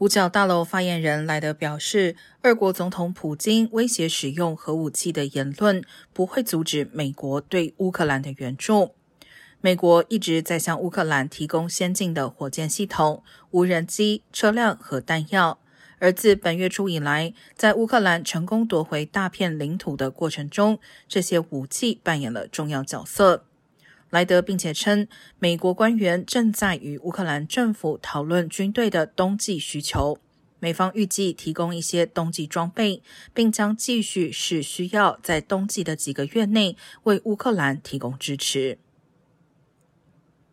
五角大楼发言人莱德表示，俄国总统普京威胁使用核武器的言论不会阻止美国对乌克兰的援助。美国一直在向乌克兰提供先进的火箭系统、无人机、车辆和弹药，而自本月初以来，在乌克兰成功夺回大片领土的过程中，这些武器扮演了重要角色。莱德并且称，美国官员正在与乌克兰政府讨论军队的冬季需求。美方预计提供一些冬季装备，并将继续是需要在冬季的几个月内为乌克兰提供支持。